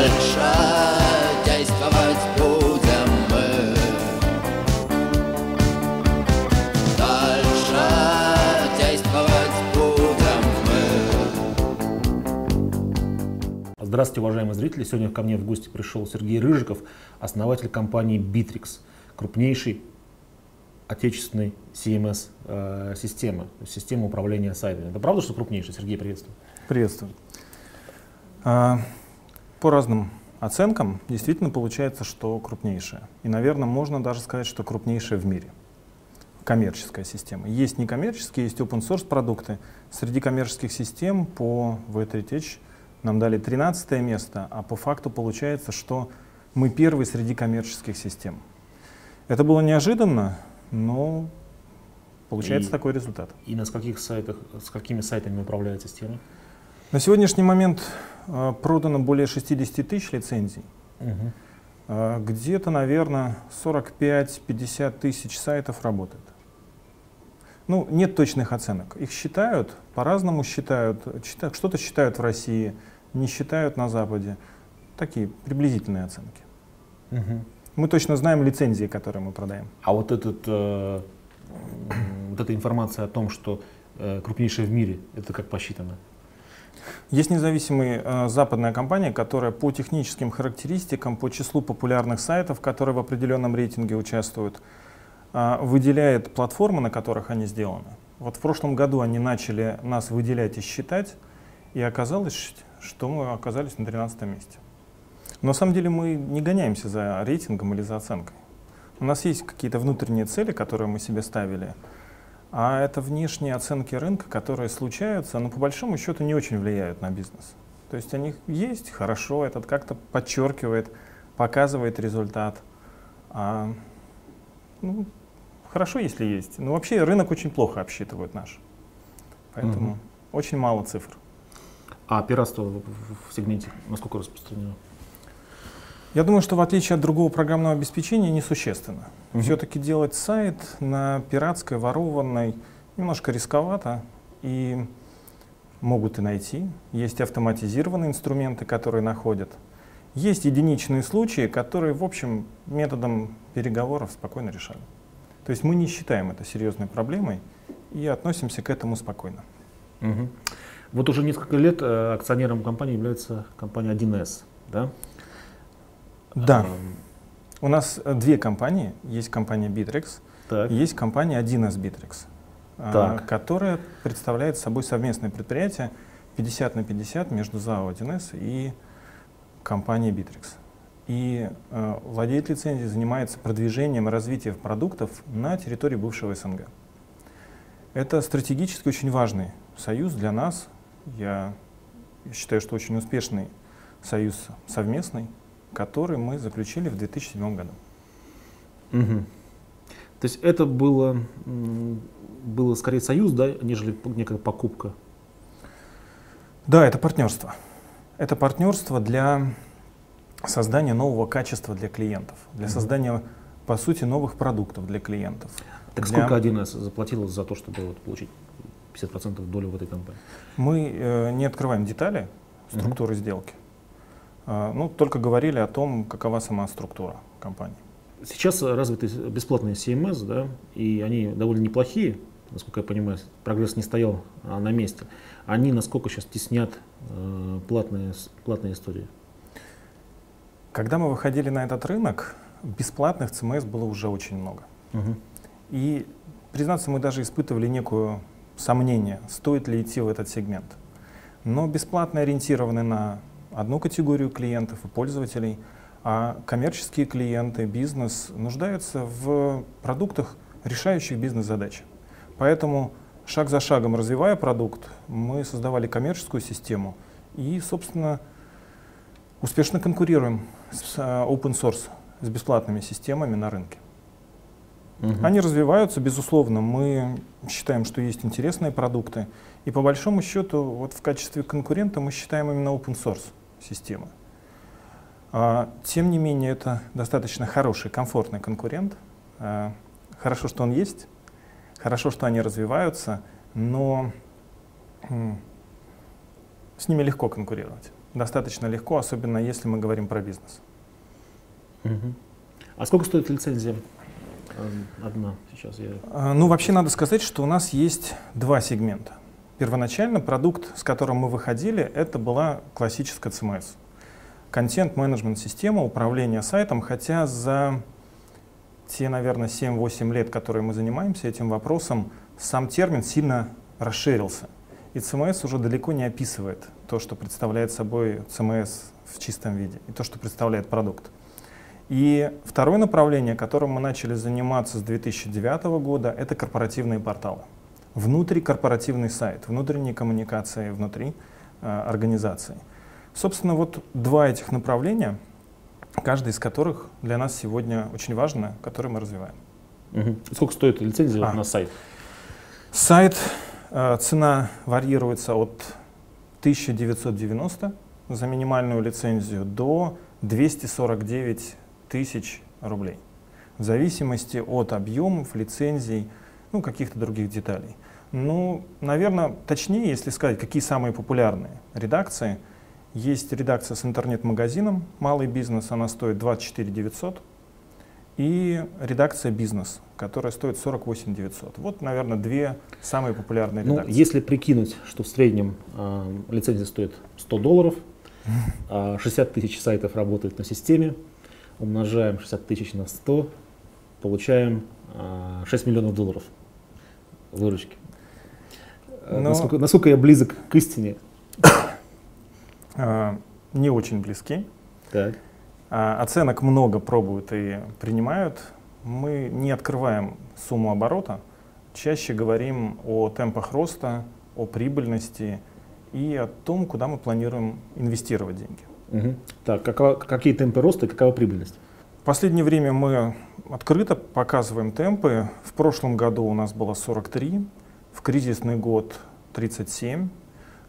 Дальше действовать будем мы Дальше действовать будем мы Здравствуйте, уважаемые зрители. Сегодня ко мне в гости пришел Сергей Рыжиков, основатель компании Bittrex, крупнейшей отечественной CMS-системы, системы управления сайтами. Это правда, что крупнейшая? Сергей, приветствую. Приветствую. По разным оценкам действительно получается, что крупнейшая. И, наверное, можно даже сказать, что крупнейшая в мире. Коммерческая система. Есть некоммерческие, есть open source продукты. Среди коммерческих систем по V3Tech нам дали 13 место, а по факту получается, что мы первый среди коммерческих систем. Это было неожиданно, но получается И- такой результат. И на скольких сайтах, с какими сайтами управляет система? На сегодняшний момент э, продано более 60 тысяч лицензий. Э, Где-то, наверное, 45-50 тысяч сайтов работает. Ну, нет точных оценок. Их считают, по-разному считают. Чита- Что-то считают в России, не считают на Западе. Такие приблизительные оценки. Мгм. Мы точно знаем лицензии, которые мы продаем. А вот, этот, э, вот эта информация о том, что э, крупнейшая в мире, это как посчитано? Есть независимая э, западная компания, которая по техническим характеристикам, по числу популярных сайтов, которые в определенном рейтинге участвуют, э, выделяет платформы, на которых они сделаны. Вот в прошлом году они начали нас выделять и считать, и оказалось, что мы оказались на 13 месте. Но на самом деле мы не гоняемся за рейтингом или за оценкой. У нас есть какие-то внутренние цели, которые мы себе ставили, а это внешние оценки рынка, которые случаются, но по большому счету не очень влияют на бизнес. То есть они есть, хорошо, этот как-то подчеркивает, показывает результат. А, ну, хорошо, если есть. Но вообще рынок очень плохо обсчитывает наш. Поэтому Мгм. очень мало цифр. А пиратство в сегменте насколько распространено? Я думаю, что в отличие от другого программного обеспечения несущественно. Мгм. Все-таки делать сайт на пиратской, ворованной немножко рисковато и могут и найти. Есть автоматизированные инструменты, которые находят. Есть единичные случаи, которые, в общем, методом переговоров спокойно решали. То есть мы не считаем это серьезной проблемой и относимся к этому спокойно. Мгм. Вот уже несколько лет э, акционером компании является компания 1С, да? Да, Эм, у нас э, две компании. Есть компания Bittrex, Так. Есть компания 1С Bittrex, а, Так. которая представляет собой совместное предприятие 50 на 50 между ЗАО 1С и компанией Bittrex. И э, владелец лицензии занимается продвижением и развитием продуктов на территории бывшего СНГ. Это стратегически очень важный союз для нас. Я считаю, что очень успешный союз совместный, который мы заключили в 2007 году. Мгм. То есть это было, было скорее союз, да, нежели некая покупка. Да, это партнерство. Это партнерство для создания нового качества для клиентов, для Мгм. создания, по сути, новых продуктов для клиентов. Так Для- сколько 1С заплатил за то, чтобы вот получить 50% долю в этой компании? Мы э, не открываем детали структуры сделки. А, ну, только говорили о том, какова сама структура компании. Сейчас развиты бесплатные CMS, да, и они довольно неплохие, насколько я понимаю, прогресс не стоял а, на месте. Они насколько сейчас теснят э, платные, платные истории? Когда мы выходили на этот рынок, бесплатных ЦМС было уже очень много. Мгм. И, признаться, мы даже испытывали некое сомнение, стоит ли идти в этот сегмент. Но бесплатно ориентированы на одну категорию клиентов и пользователей, а коммерческие клиенты, бизнес нуждаются в продуктах, решающих бизнес-задачи. Поэтому шаг за шагом развивая продукт, мы создавали коммерческую систему и, собственно, успешно конкурируем с э, open source, с бесплатными системами на рынке. Мгм. Они развиваются, безусловно. Мы считаем, что есть интересные продукты. И по большому счету, вот в качестве конкурента мы считаем именно open source системы. А, тем не менее, это достаточно хороший, комфортный конкурент. А, хорошо, что он есть, хорошо, что они развиваются, но с ними легко конкурировать. достаточно легко, особенно если мы говорим про бизнес. Мгм. А сколько стоит лицензия? Эм, Одна сейчас я. А, Ну, вообще надо сказать, что у нас есть два сегмента. Первоначально продукт, с которым мы выходили, это была классическая CMS. Контент-менеджмент-система управления сайтом, хотя за те, наверное, 7-8 лет, которые мы занимаемся этим вопросом, сам термин сильно расширился. И CMS уже далеко не описывает то, что представляет собой CMS в чистом виде, и то, что представляет продукт. И второе направление, которым мы начали заниматься с 2009 года, это корпоративные порталы. Внутрикорпоративный сайт, внутренние коммуникации внутри э, организации. Собственно, вот два этих направления, каждый из которых для нас сегодня очень важно, который мы развиваем. Мгм. Сколько стоит лицензия А. на сайт? Сайт, э, цена варьируется от 1990 за минимальную лицензию до 249 тысяч рублей. В зависимости от объемов, лицензий, ну, каких-то других деталей. Ну, наверное, точнее, если сказать, какие самые популярные редакции. Есть редакция с интернет-магазином «Малый бизнес», она стоит 24 900. И редакция «Бизнес», которая стоит 48 900. Вот, наверное, две самые популярные Ну, редакции. если прикинуть, что в среднем э, лицензия стоит 100 долларов, а 60 тысяч сайтов работает на системе, умножаем 60 тысяч на 100, получаем а, 6 миллионов долларов выручки. Э, Но- Насколько, насколько я близок к истине? А, не очень близки. Так. А, Оценок много пробуют и принимают. Мы не открываем сумму оборота, чаще говорим о темпах роста, о прибыльности и о том, куда мы планируем инвестировать деньги. Мгм. Так, какова- какие темпы роста и какова прибыльность? В последнее время мы открыто показываем темпы. В прошлом году у нас было 43, в кризисный год 37.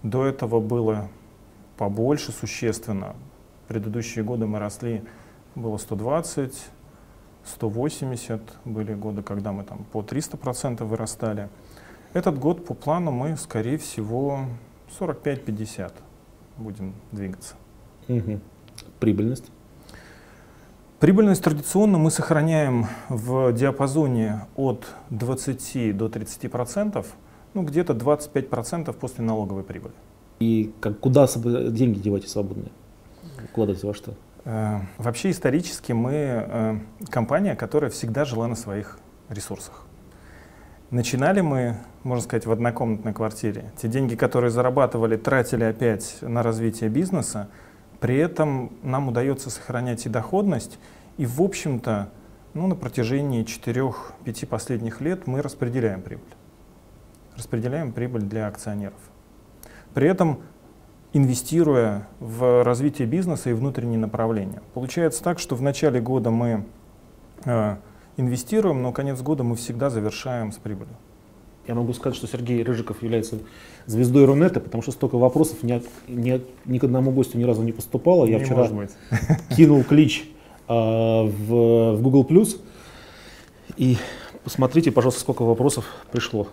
До этого было побольше существенно. В предыдущие годы мы росли, было 120, 180. Были годы, когда мы там по 300% вырастали. Этот год по плану мы, скорее всего, 45-50 будем двигаться. Мгм. Прибыльность. Прибыльность традиционно мы сохраняем в диапазоне от 20 до 30 процентов, ну где-то 25 процентов после налоговой прибыли. И как, куда деньги деваете свободные? Вкладываете во что? Э, Вообще исторически мы э, компания, которая всегда жила на своих ресурсах. Начинали мы, можно сказать, в однокомнатной квартире. Те деньги, которые зарабатывали, тратили опять на развитие бизнеса. При этом нам удается сохранять и доходность. И, в общем-то, ну, на протяжении 4-5 последних лет мы распределяем прибыль. Распределяем прибыль для акционеров. При этом инвестируя в развитие бизнеса и внутренние направления. Получается так, что в начале года мы э, инвестируем, но конец года мы всегда завершаем с прибылью. Я могу сказать, что Сергей Рыжиков является звездой Рунета, потому что столько вопросов ни, от- ни от- ни к одному гостю ни разу не поступало. Я Не вчера кинул клич а, в, в Google Plus и посмотрите, пожалуйста, сколько вопросов пришло.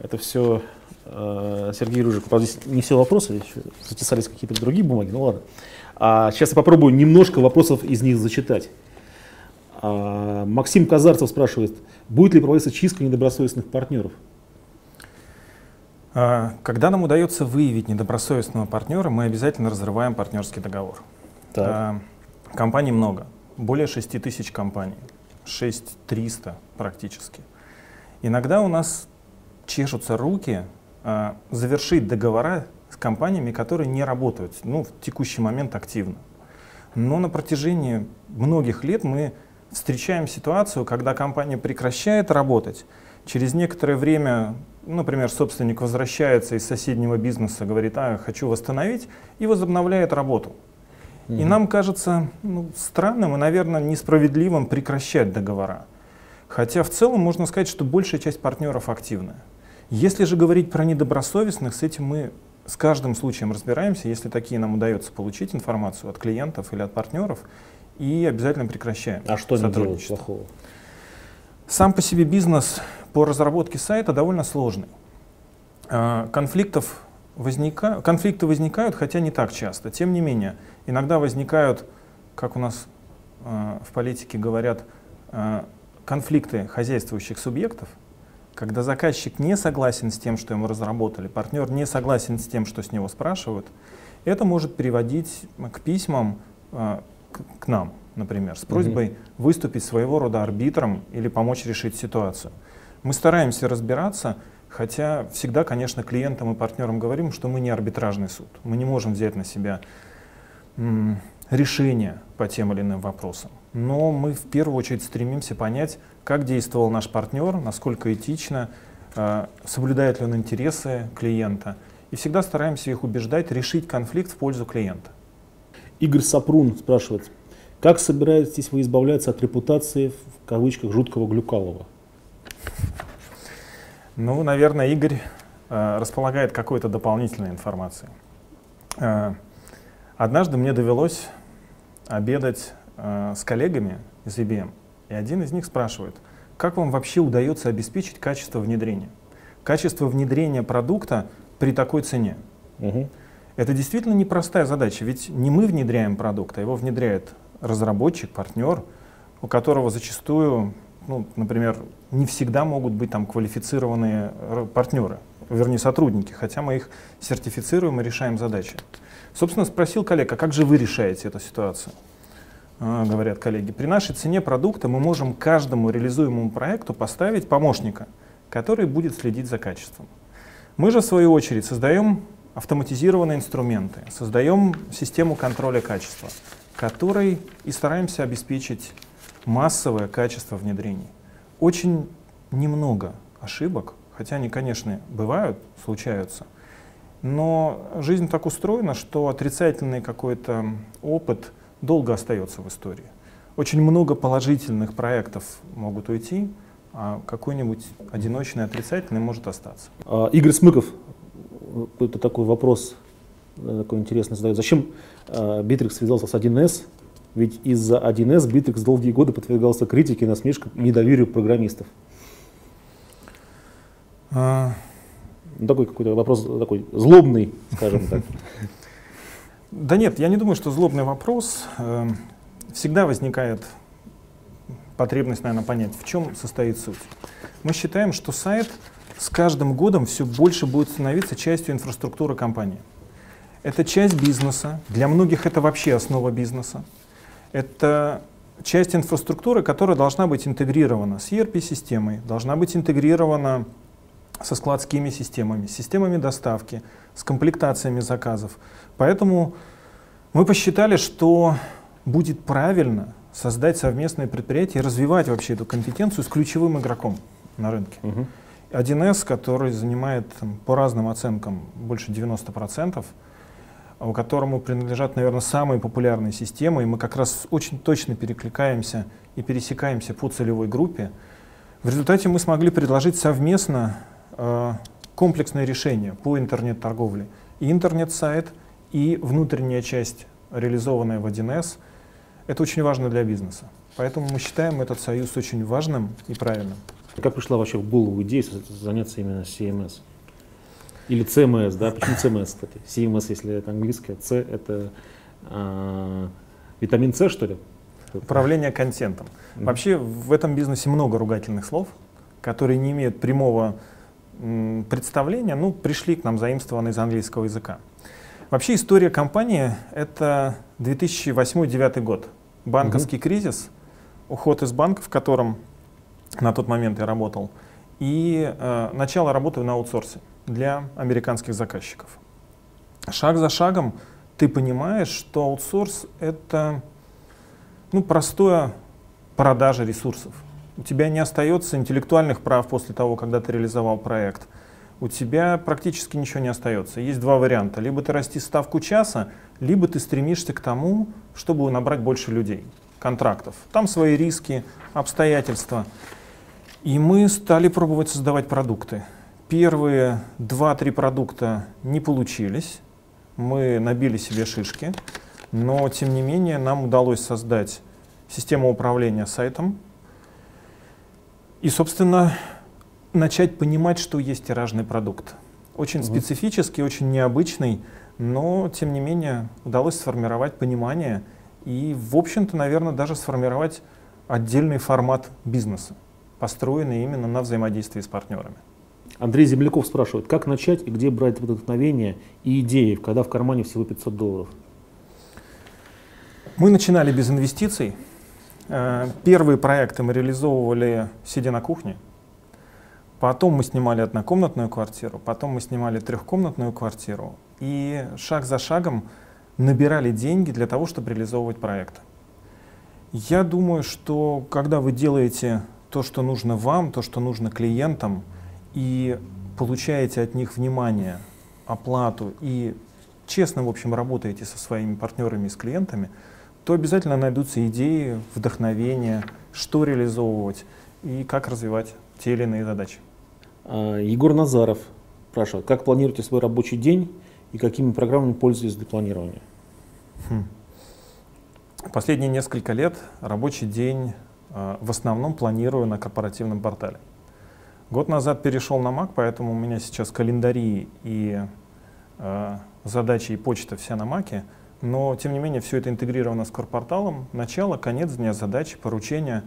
Это все Сергей Рыжиков. Правда, здесь не все вопросы, еще затесались какие-то другие бумаги, ну ладно. А, сейчас я попробую немножко вопросов из них зачитать. А, Максим Казарцев спрашивает, будет ли проводиться чистка недобросовестных партнеров? А, Когда нам удается выявить недобросовестного партнера, мы обязательно разрываем партнерский договор. Так. А, Компаний много, более 6 тысяч компаний, 6300 практически. Иногда у нас чешутся руки завершить договора с компаниями, которые не работают ну, в текущий момент активно. Но на протяжении многих лет мы встречаем ситуацию, когда компания прекращает работать, через некоторое время, например, собственник возвращается из соседнего бизнеса, говорит, а, хочу восстановить, и возобновляет работу. И нам кажется ну, странным и, наверное, несправедливым прекращать договора. Хотя в целом можно сказать, что большая часть партнеров активная. Если же говорить про недобросовестных, с этим мы с каждым случаем разбираемся, если такие нам удается получить информацию от клиентов или от партнеров, и обязательно прекращаем А что они делают плохого? Сам по себе бизнес по разработке сайта довольно сложный. А, Конфликтов возника... конфликты возникают, хотя не так часто. Тем не менее, иногда возникают, как у нас э, в политике говорят, э, конфликты хозяйствующих субъектов, когда заказчик не согласен с тем, что ему разработали, партнер не согласен с тем, что с него спрашивают, это может приводить к письмам к, к нам, например, с просьбой угу. выступить своего рода арбитром или помочь решить ситуацию. Мы стараемся разбираться, хотя всегда, конечно, клиентам и партнерам говорим, что мы не арбитражный суд. Мы не можем взять на себя решение по тем или иным вопросам. Но мы в первую очередь стремимся понять, как действовал наш партнер, насколько этично, э, соблюдает ли он интересы клиента. И всегда стараемся их убеждать решить конфликт в пользу клиента. Игорь Сапрун спрашивает, как собираетесь вы избавляться от репутации, в кавычках, жуткого Глюкалова? Ну, наверное, Игорь э, располагает какой-то дополнительной информацией. Э, однажды мне довелось обедать э, с коллегами из IBM, и один из них спрашивает, как вам вообще удается обеспечить качество внедрения? Качество внедрения продукта при такой цене. Угу. Это действительно непростая задача, ведь не мы внедряем продукт, а его внедряет разработчик, партнер, у которого зачастую, ну, например, не всегда могут быть там квалифицированные партнеры, вернее сотрудники, хотя мы их сертифицируем и решаем задачи. Собственно, спросил коллег, а как же вы решаете эту ситуацию? А, говорят коллеги, при нашей цене продукта мы можем каждому реализуемому проекту поставить помощника, который будет следить за качеством. Мы же, в свою очередь, создаем автоматизированные инструменты, создаем систему контроля качества, которой и стараемся обеспечить массовое качество внедрений. Очень немного ошибок, хотя они, конечно, бывают, случаются, но жизнь так устроена, что отрицательный какой-то опыт долго остается в истории. Очень много положительных проектов могут уйти, а какой-нибудь одиночный отрицательный может остаться. А, Игорь Смыков, это такой вопрос э, такой интересный задает. Зачем э, Bittrex связался с 1С? Ведь из-за 1С Bittrex долгие годы подвергался критике, насмешкам и недоверию программистов. А... Ну, такой какой-то вопрос такой злобный, скажем так. Да нет, я не думаю, что злобный вопрос. Всегда возникает потребность, наверное, понять, в чем состоит суть. Мы считаем, что сайт с каждым годом все больше будет становиться частью инфраструктуры компании. Это часть бизнеса, для многих это вообще основа бизнеса. Это часть инфраструктуры, которая должна быть интегрирована с ERP-системой, должна быть интегрирована со складскими системами, системами доставки, с комплектациями заказов. Поэтому мы посчитали, что будет правильно создать совместное предприятие и развивать вообще эту компетенцию с ключевым игроком на рынке. Угу. 1С, который занимает по разным оценкам больше 90%, у которому принадлежат, наверное, самые популярные системы, и мы как раз очень точно перекликаемся и пересекаемся по целевой группе. В результате мы смогли предложить совместно э, комплексное решение по интернет-торговле. И интернет-сайт, и внутренняя часть, реализованная в 1С, это очень важно для бизнеса. Поэтому мы считаем этот союз очень важным и правильным. Как пришла вообще в голову идея заняться именно CMS? Или CMS, да? Почему CMS, кстати? CMS, если это английское, C это э, витамин С, что ли? Управление контентом. Mm-hmm. Вообще в этом бизнесе много ругательных слов, которые не имеют прямого м, представления, ну, пришли к нам заимствованы из английского языка. Вообще история компании — это 2008-2009 год. Банковский mm-hmm. кризис, уход из банка, в котором на тот момент я работал, и э, начало работы на аутсорсе для американских заказчиков. Шаг за шагом ты понимаешь, что аутсорс — это ну, простое продажа ресурсов. У тебя не остается интеллектуальных прав после того, когда ты реализовал проект. У тебя практически ничего не остается. Есть два варианта. Либо ты расти ставку часа, либо ты стремишься к тому, чтобы набрать больше людей, контрактов. Там свои риски, обстоятельства. И мы стали пробовать создавать продукты. Первые два-три продукта не получились, мы набили себе шишки, но тем не менее нам удалось создать систему управления сайтом и, собственно, начать понимать, что есть тиражный продукт. очень специфический, очень необычный, но тем не менее удалось сформировать понимание и, в общем-то, наверное, даже сформировать отдельный формат бизнеса, построенный именно на взаимодействии с партнерами. Андрей Земляков спрашивает, как начать и где брать вдохновение и идеи, когда в кармане всего 500 долларов? Мы начинали без инвестиций. Э, первые проекты мы реализовывали, сидя на кухне. Потом мы снимали однокомнатную квартиру, потом мы снимали трехкомнатную квартиру. И шаг за шагом набирали деньги для того, чтобы реализовывать проекты. Я думаю, что когда вы делаете то, что нужно вам, то, что нужно клиентам, и получаете от них внимание, оплату и честно, в общем, работаете со своими партнерами и с клиентами, то обязательно найдутся идеи, вдохновение, что реализовывать и как развивать те или иные задачи. А, Егор Назаров спрашивает, как планируете свой рабочий день и какими программами пользуетесь для планирования? Хм. Последние несколько лет рабочий день в основном планирую на корпоративном портале. Год назад перешел на Mac, поэтому у меня сейчас календари и э, задачи и почта вся на Mac. Но, тем не менее, все это интегрировано с корпорталом. Начало, конец дня, задачи, поручения.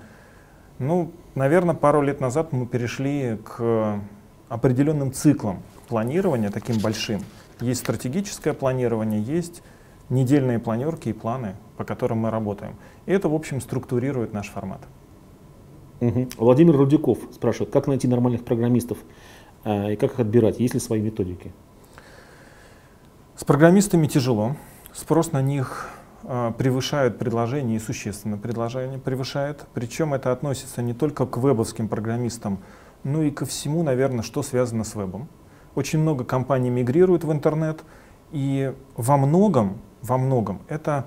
Ну, наверное, пару лет назад мы перешли к определенным циклам планирования, таким большим. Есть стратегическое планирование, есть недельные планерки и планы, по которым мы работаем. И это, в общем, структурирует наш формат. Угу. Владимир Рудяков спрашивает, как найти нормальных программистов э, и как их отбирать, есть ли свои методики? С программистами тяжело. Спрос на них э, превышает предложение и существенно предложение превышает. Причем это относится не только к вебовским программистам, но и ко всему, наверное, что связано с вебом. Очень много компаний мигрируют в интернет, и во многом, во многом это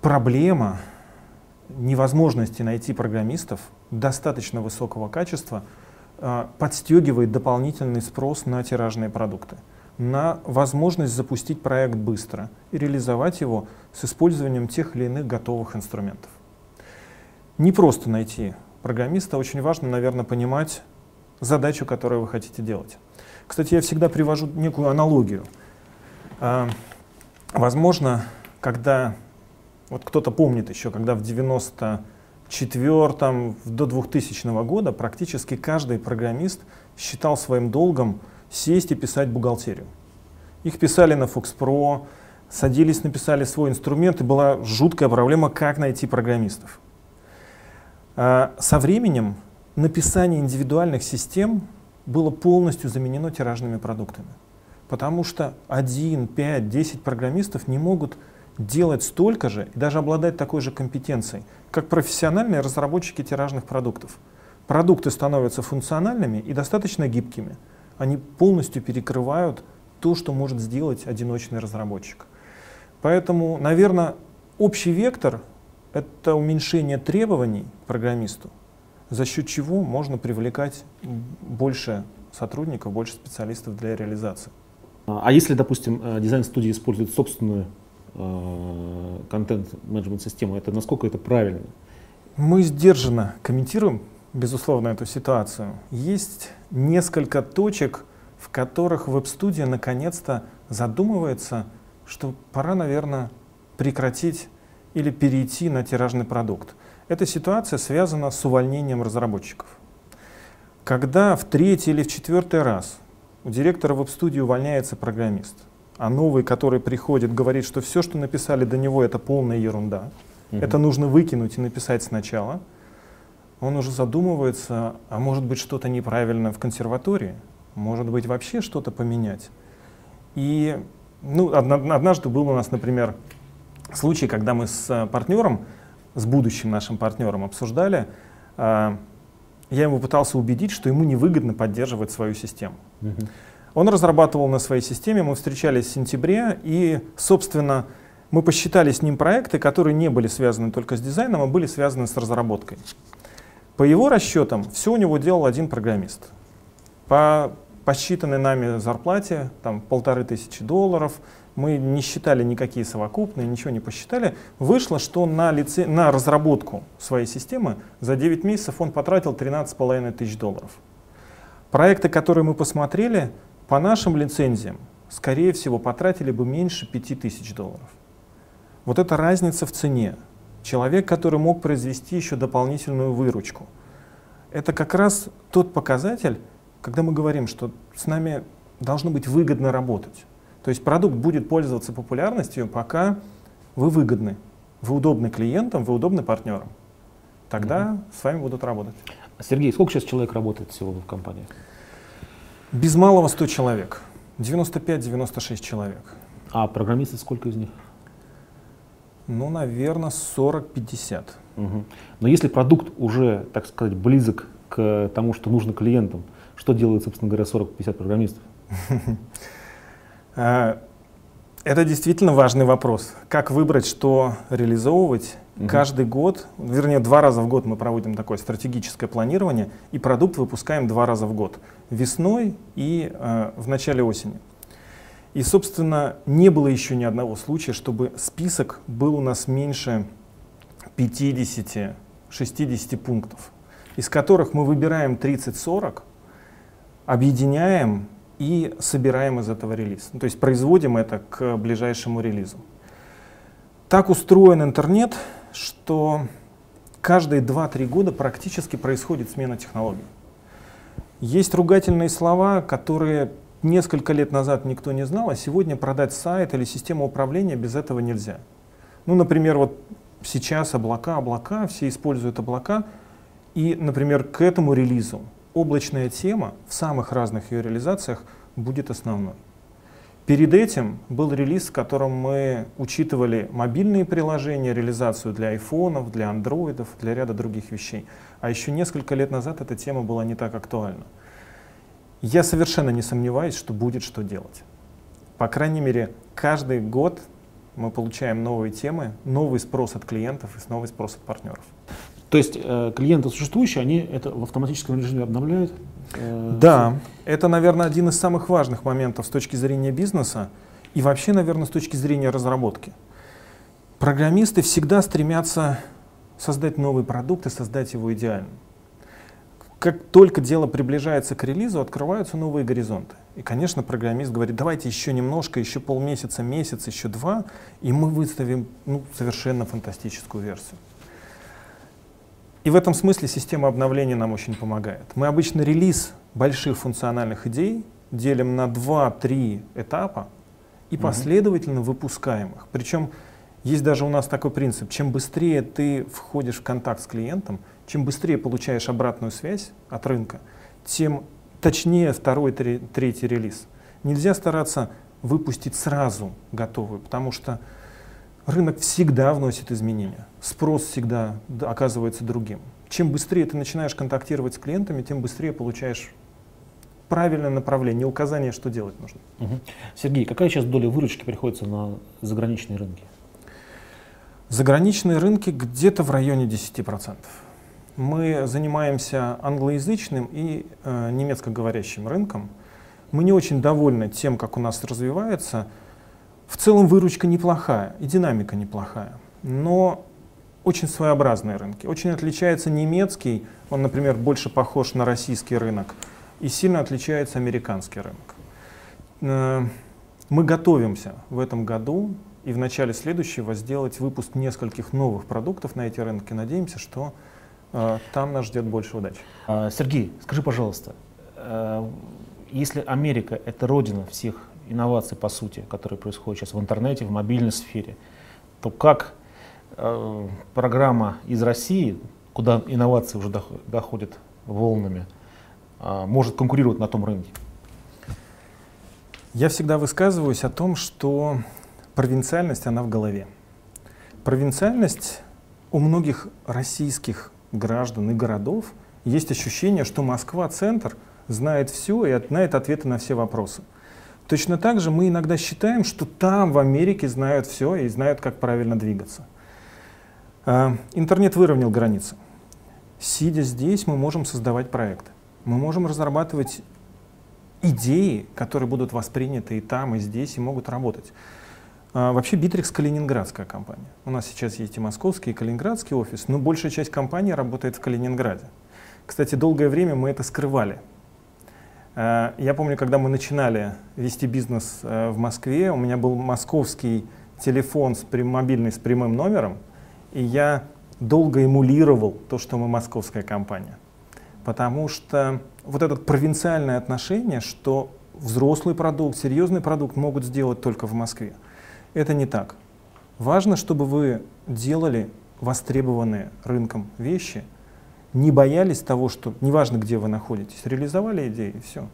проблема невозможности найти программистов достаточно высокого качества э, подстегивает дополнительный спрос на тиражные продукты, на возможность запустить проект быстро и реализовать его с использованием тех или иных готовых инструментов. Не просто найти программиста, очень важно, наверное, понимать задачу, которую вы хотите делать. Кстати, я всегда привожу некую аналогию. Э, возможно, когда вот кто-то помнит еще, когда в 94 до 2000 года практически каждый программист считал своим долгом сесть и писать бухгалтерию. Их писали на Fox Pro, садились, написали свой инструмент, и была жуткая проблема, как найти программистов. А со временем написание индивидуальных систем было полностью заменено тиражными продуктами. Потому что один, пять, десять программистов не могут делать столько же и даже обладать такой же компетенцией, как профессиональные разработчики тиражных продуктов. Продукты становятся функциональными и достаточно гибкими. Они полностью перекрывают то, что может сделать одиночный разработчик. Поэтому, наверное, общий вектор — это уменьшение требований к программисту, за счет чего можно привлекать больше сотрудников, больше специалистов для реализации. А если, допустим, э, дизайн-студия использует собственную контент-менеджмент-систему, это насколько это правильно? Мы сдержанно комментируем, безусловно, эту ситуацию. Есть несколько точек, в которых веб-студия наконец-то задумывается, что пора, наверное, прекратить или перейти на тиражный продукт. Эта ситуация связана с увольнением разработчиков. Когда в третий или в четвертый раз у директора веб-студии увольняется программист, а новый, который приходит, говорит, что все, что написали до него, это полная ерунда. Угу. Это нужно выкинуть и написать сначала. Он уже задумывается, а может быть что-то неправильно в консерватории, может быть вообще что-то поменять. И ну, однажды был у нас, например, случай, когда мы с партнером, с будущим нашим партнером обсуждали, а, я ему пытался убедить, что ему невыгодно поддерживать свою систему. Uh-huh. Он разрабатывал на своей системе, мы встречались в сентябре, и, собственно, мы посчитали с ним проекты, которые не были связаны только с дизайном, а были связаны с разработкой. По его расчетам, все у него делал один программист. По посчитанной нами зарплате, там полторы тысячи долларов, мы не считали никакие совокупные, ничего не посчитали. Вышло, что на, лице, на разработку своей системы за 9 месяцев он потратил 13,5 тысяч долларов. Проекты, которые мы посмотрели, по нашим лицензиям, скорее всего, потратили бы меньше 5000 долларов. Вот эта разница в цене. Человек, который мог произвести еще дополнительную выручку. Это как раз тот показатель, когда мы говорим, что с нами должно быть выгодно работать. То есть продукт будет пользоваться популярностью, пока вы выгодны, вы удобны клиентам, вы удобны партнерам. Тогда mm-hmm. с вами будут работать. Сергей, сколько сейчас человек работает всего в компании? Без малого 100 человек. 95-96 человек. А программисты сколько из них? Ну, наверное, 40-50. Угу. Но если продукт уже, так сказать, близок к тому, что нужно клиентам, что делает, собственно говоря, 40-50 программистов? А, это действительно важный вопрос. Как выбрать, что реализовывать? Угу. Каждый год, вернее, два раза в год мы проводим такое стратегическое планирование, и продукт выпускаем два раза в год. Весной и э, в начале осени. И, собственно, не было еще ни одного случая, чтобы список был у нас меньше 50-60 пунктов, из которых мы выбираем 30-40, объединяем и собираем из этого релиз. Ну, то есть производим это к ближайшему релизу. Так устроен интернет, что каждые 2-3 года практически происходит смена технологий. Есть ругательные слова, которые несколько лет назад никто не знал, а сегодня продать сайт или систему управления без этого нельзя. Ну, например, вот сейчас облака, облака, все используют облака, и, например, к этому релизу облачная тема в самых разных ее реализациях будет основной. Перед этим был релиз, в котором мы учитывали мобильные приложения, реализацию для айфонов, для андроидов, для ряда других вещей. А еще несколько лет назад эта тема была не так актуальна. Я совершенно не сомневаюсь, что будет что делать. По крайней мере, каждый год мы получаем новые темы, новый спрос от клиентов и новый спрос от партнеров. То есть э, клиенты существующие, они это в автоматическом режиме обновляют? Э, да, это, наверное, один из самых важных моментов с точки зрения бизнеса и вообще, наверное, с точки зрения разработки. Программисты всегда стремятся создать новый продукт и создать его идеальным. Как только дело приближается к релизу, открываются новые горизонты. И, конечно, программист говорит, давайте еще немножко, еще полмесяца, месяц, еще два, и мы выставим ну, совершенно фантастическую версию. И в этом смысле система обновления нам очень помогает. Мы обычно релиз больших функциональных идей делим на 2-3 этапа и последовательно выпускаем их. Причем есть даже у нас такой принцип, чем быстрее ты входишь в контакт с клиентом, чем быстрее получаешь обратную связь от рынка, тем точнее второй, третий релиз. Нельзя стараться выпустить сразу готовую, потому что рынок всегда вносит изменения, спрос всегда оказывается другим. Чем быстрее ты начинаешь контактировать с клиентами, тем быстрее получаешь правильное направление, указание, что делать нужно. Угу. Сергей, какая сейчас доля выручки приходится на заграничные рынки? Заграничные рынки где-то в районе 10%. Мы занимаемся англоязычным и э, немецкоговорящим рынком. Мы не очень довольны тем, как у нас развивается в целом выручка неплохая и динамика неплохая, но очень своеобразные рынки. Очень отличается немецкий, он, например, больше похож на российский рынок, и сильно отличается американский рынок. Э, мы готовимся в этом году и в начале следующего сделать выпуск нескольких новых продуктов на эти рынки. Надеемся, что э, там нас ждет больше удачи. А, Сергей, скажи, пожалуйста, э, если Америка — это родина всех инноваций, по сути, которые происходят сейчас в интернете, в мобильной сфере, то как э, программа из России, куда инновации уже доходят волнами, э, может конкурировать на том рынке? Я всегда высказываюсь о том, что провинциальность, она в голове. Провинциальность у многих российских граждан и городов есть ощущение, что Москва, центр, знает все и знает ответы на все вопросы. Точно так же мы иногда считаем, что там в Америке знают все и знают, как правильно двигаться. А, интернет выровнял границы. Сидя здесь, мы можем создавать проекты. Мы можем разрабатывать идеи, которые будут восприняты и там, и здесь, и могут работать. А, вообще Bittrex калининградская компания. У нас сейчас есть и московский, и калининградский офис, но большая часть компании работает в Калининграде. Кстати, долгое время мы это скрывали. Э, Я помню, когда мы начинали вести бизнес э, в Москве, у меня был московский телефон с прям- мобильный с прямым номером, и я долго эмулировал то, что мы московская компания. Потому что вот это провинциальное отношение, что взрослый продукт, серьезный продукт могут сделать только в Москве, это не так. Важно, чтобы вы делали востребованные рынком вещи, не боялись того, что неважно, где вы находитесь, реализовали идеи, и все.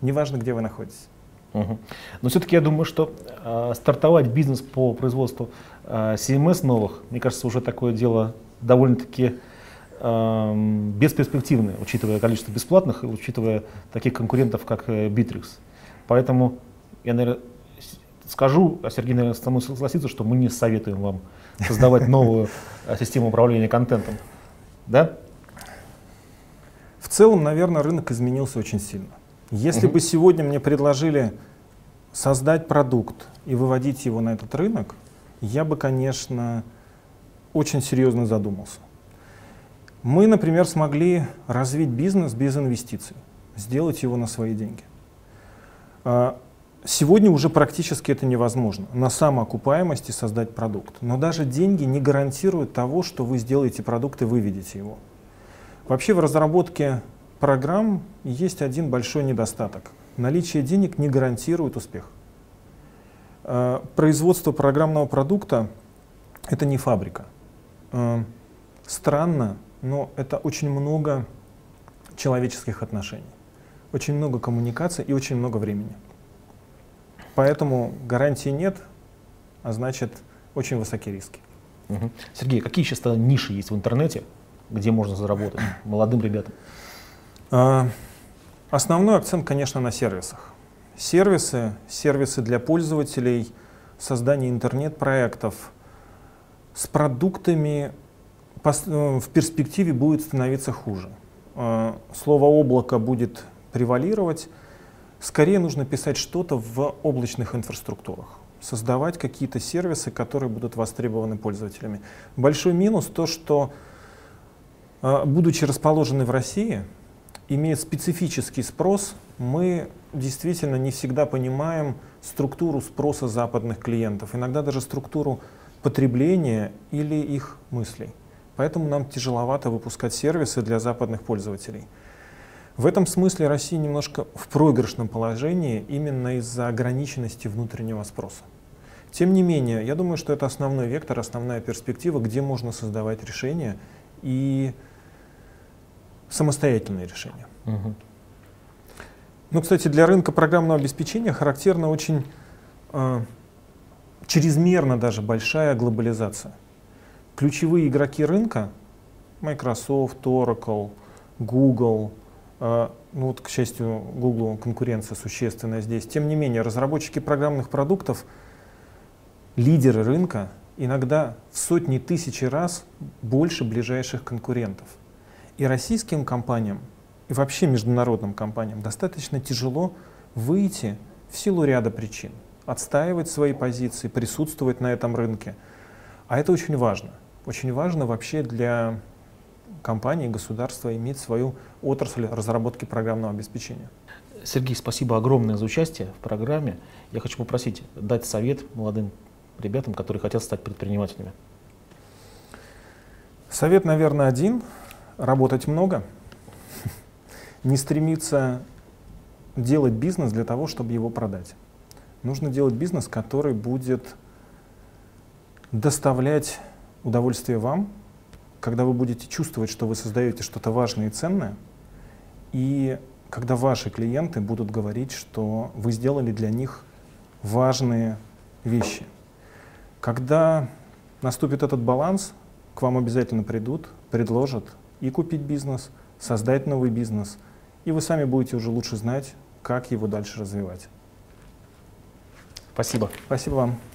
Неважно, где вы находитесь. Мгм. Но все-таки я думаю, что э, стартовать бизнес по производству э, CMS новых, мне кажется, уже такое дело довольно-таки эм, бесперспективное, учитывая количество бесплатных и учитывая таких конкурентов, как э, Bittrex. Поэтому я, наверное, скажу, а Сергей, наверное, со мной согласится, что мы не советуем вам создавать новую э, систему управления контентом. Да? В целом, наверное, рынок изменился очень сильно. Если Мгм. бы сегодня мне предложили создать продукт и выводить его на этот рынок, я бы, конечно, очень серьезно задумался. Мы, например, смогли развить бизнес без инвестиций, сделать его на свои деньги. Сегодня уже практически это невозможно, на самоокупаемости создать продукт. Но даже деньги не гарантируют того, что вы сделаете продукт и выведете его. Вообще в разработке программ есть один большой недостаток. Наличие денег не гарантирует успех. Э, Производство программного продукта — это не фабрика. Э, Странно, но это очень много человеческих отношений, очень много коммуникаций и очень много времени. Поэтому гарантии нет, а значит очень высокие риски. Мгм. Сергей, какие сейчас ниши есть в интернете, где можно заработать молодым ребятам? А, Основной акцент, конечно, на сервисах. Сервисы, сервисы для пользователей, создание интернет-проектов с продуктами э, в перспективе будет становиться хуже. А, Слово облако будет превалировать. Скорее нужно писать что-то в облачных инфраструктурах, создавать какие-то сервисы, которые будут востребованы пользователями. Большой минус то, что а, будучи расположены в России, имея специфический спрос, мы действительно не всегда понимаем структуру спроса западных клиентов, иногда даже структуру потребления или их мыслей. Поэтому нам тяжеловато выпускать сервисы для западных пользователей. В этом смысле Россия немножко в проигрышном положении именно из-за ограниченности внутреннего спроса. Тем не менее, я думаю, что это основной вектор, основная перспектива, где можно создавать решения и самостоятельные решения. Мгм. Ну, кстати, для рынка программного обеспечения характерна очень э, чрезмерно даже большая глобализация. Ключевые игроки рынка Microsoft, Oracle, Google, ну вот, к счастью, Google конкуренция существенная здесь. Тем не менее, разработчики программных продуктов, лидеры рынка, иногда в сотни тысяч раз больше ближайших конкурентов. И российским компаниям, и вообще международным компаниям достаточно тяжело выйти в силу ряда причин, отстаивать свои позиции, присутствовать на этом рынке. А это очень важно. Очень важно вообще для компании, государства иметь свою отрасль разработки программного обеспечения. Сергей, спасибо огромное за участие в программе. Я хочу попросить дать совет молодым ребятам, которые хотят стать предпринимателями. Совет, наверное, один. Работать много. Не стремиться делать бизнес для того, чтобы его продать. Нужно делать бизнес, который будет доставлять удовольствие вам, когда вы будете чувствовать, что вы создаете что-то важное и ценное, и когда ваши клиенты будут говорить, что вы сделали для них важные вещи. Когда наступит этот баланс, к вам обязательно придут, предложат и купить бизнес, создать новый бизнес, и вы сами будете уже лучше знать, как его дальше развивать. Спасибо. Спасибо вам.